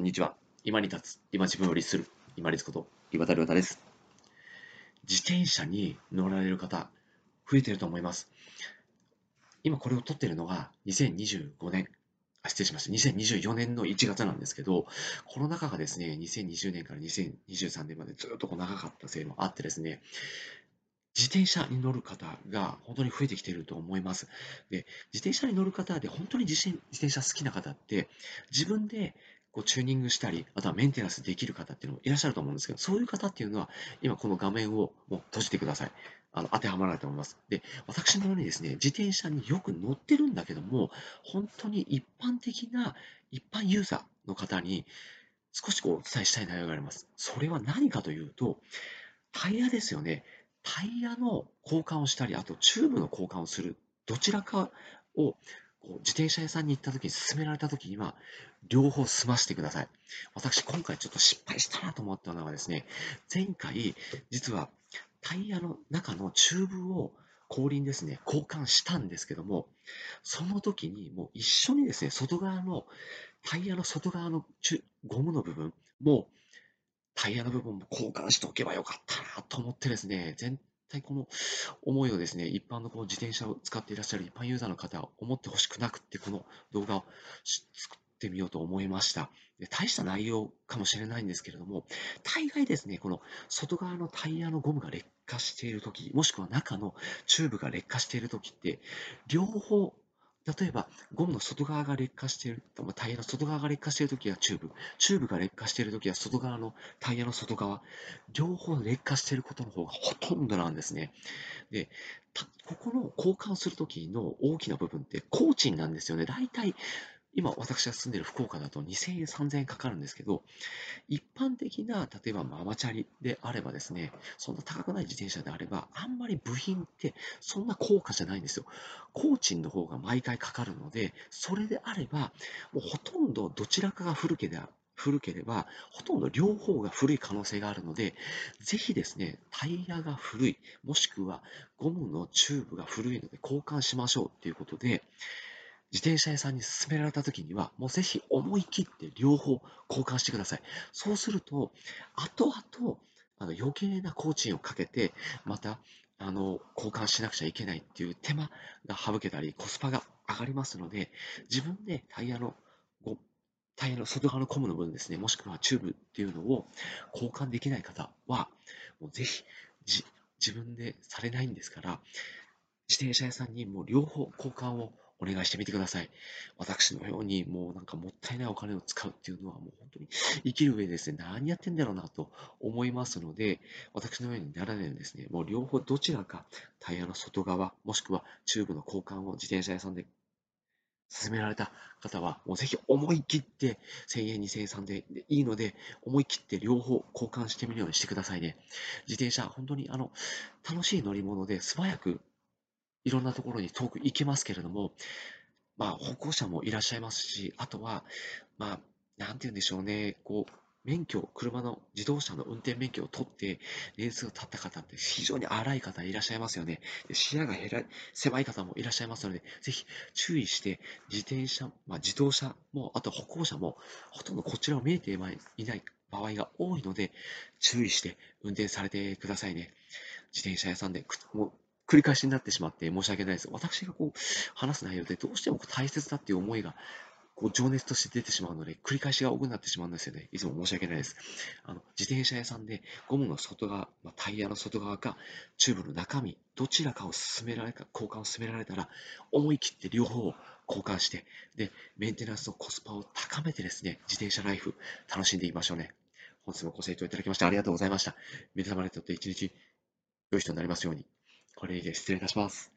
こんにちは。今に立つ、今自分を律する、今立こと岩田亮太です。自転車に乗られる方、増えてると思います。今これを撮ってるのが2025年、あ失礼しました。2024年の1月なんですけど、コロナ禍がですね、2020年から2023年までずっとこう長かったせいもあってですね、自転車に乗る方が本当に増えてきていると思います。で、自転車に乗る方で本当に自転車好きな方って、自分でこうチューニングしたり、あとはメンテナンスできる方っていうのもいらっしゃると思うんですけど、そういう方っていうのは、今この画面をもう閉じてください。あの当てはまらないと思います。で、私のようにですね、自転車によく乗ってるんだけども、本当に一般的な一般ユーザーの方に少しこうお伝えしたい内容があります。それは何かというと、タイヤですよね。タイヤの交換をしたり、あとチューブの交換をする、どちらかをこう自転車屋さんに行った時に勧められた時には、両方済ましてください。私、今回ちょっと失敗したなと思ったのはですね、前回、実はタイヤの中のチューブを後輪ですね、交換したんですけども、その時にもう一緒にですね、外側の、タイヤの外側のゴムの部分もタイヤの部分も交換しておけばよかったなと思ってですね、全対この思いをですね、一般のこの自転車を使っていらっしゃる一般ユーザーの方は思ってほしくなくって、この動画を作ってみようと思いました。大した内容かもしれないんですけれども、大概ですね、この外側のタイヤのゴムが劣化しているとき、もしくは中のチューブが劣化しているときって、両方例えば、ゴムの外側が劣化している、タイヤの外側が劣化しているときはチューブ、チューブが劣化しているときは外側のタイヤの外側、両方劣化していることの方がほとんどなんですね。で、ここの交換するときの大きな部分って工賃なんですよね。大体今、私が住んでいる福岡だと2000円、3000円かかるんですけど、一般的な、例えばママチャリであればですね、そんな高くない自転車であれば、あんまり部品ってそんな高価じゃないんですよ。工賃の方が毎回かかるので、それであれば、もうほとんどどちらかが古ければ、古ければ、ほとんど両方が古い可能性があるので、ぜひですね、タイヤが古い、もしくはゴムのチューブが古いので交換しましょうということで、自転車屋さんに勧められた時には、もうぜひ思い切って両方交換してください。そうすると、後々、あの余計な工賃をかけて、また、あの、交換しなくちゃいけないっていう手間が省けたり、コスパが上がりますので、自分でタイヤの、タイヤの外側のコムの部分ですね、もしくはチューブっていうのを交換できない方は、もうぜひ自分でされないんですから、自転車屋さんにもう両方交換をお願いしてみてください。私のようにもうなんかもったいないお金を使うっていうのはもう本当に生きる上でですね、何やってんだろうなと思いますので、私のようにならないようにですね、もう両方どちらかタイヤの外側、もしくはチューブの交換を自転車屋さんで勧められた方は、もうぜひ思い切って1000円、2000円、3000円でいいので、思い切って両方交換してみるようにしてくださいね。自転車、本当にあの楽しい乗り物で素早くいろんなところに遠く行けますけれども、まあ、歩行者もいらっしゃいますし、あとは、まあ、なんて言うんでしょうね、こう、免許、車の自動車の運転免許を取って年数が経った方って非常に荒い方いらっしゃいますよね。で視野が減ら狭い方もいらっしゃいますので、ぜひ注意して自転車、まあ、自動車も、あと歩行者もほとんどこちらを見えていない場合が多いので、注意して運転されてくださいね。自転車屋さんでもう繰り返しになってしまって申し訳ないです。私がこう話す内容でどうしても大切だっていう思いがこう情熱として出てしまうので、繰り返しが多くなってしまうんですよね。いつも申し訳ないです。あの自転車屋さんでゴムの外側、まあ、タイヤの外側か、チューブの中身、どちらかを進められか、交換を進められたら、思い切って両方を交換して、で、メンテナンスのコスパを高めてですね、自転車ライフ楽しんでいきましょうね。本日もご清聴いただきましてありがとうございました。皆様にとって一日良い人になりますように。これで失礼いたします。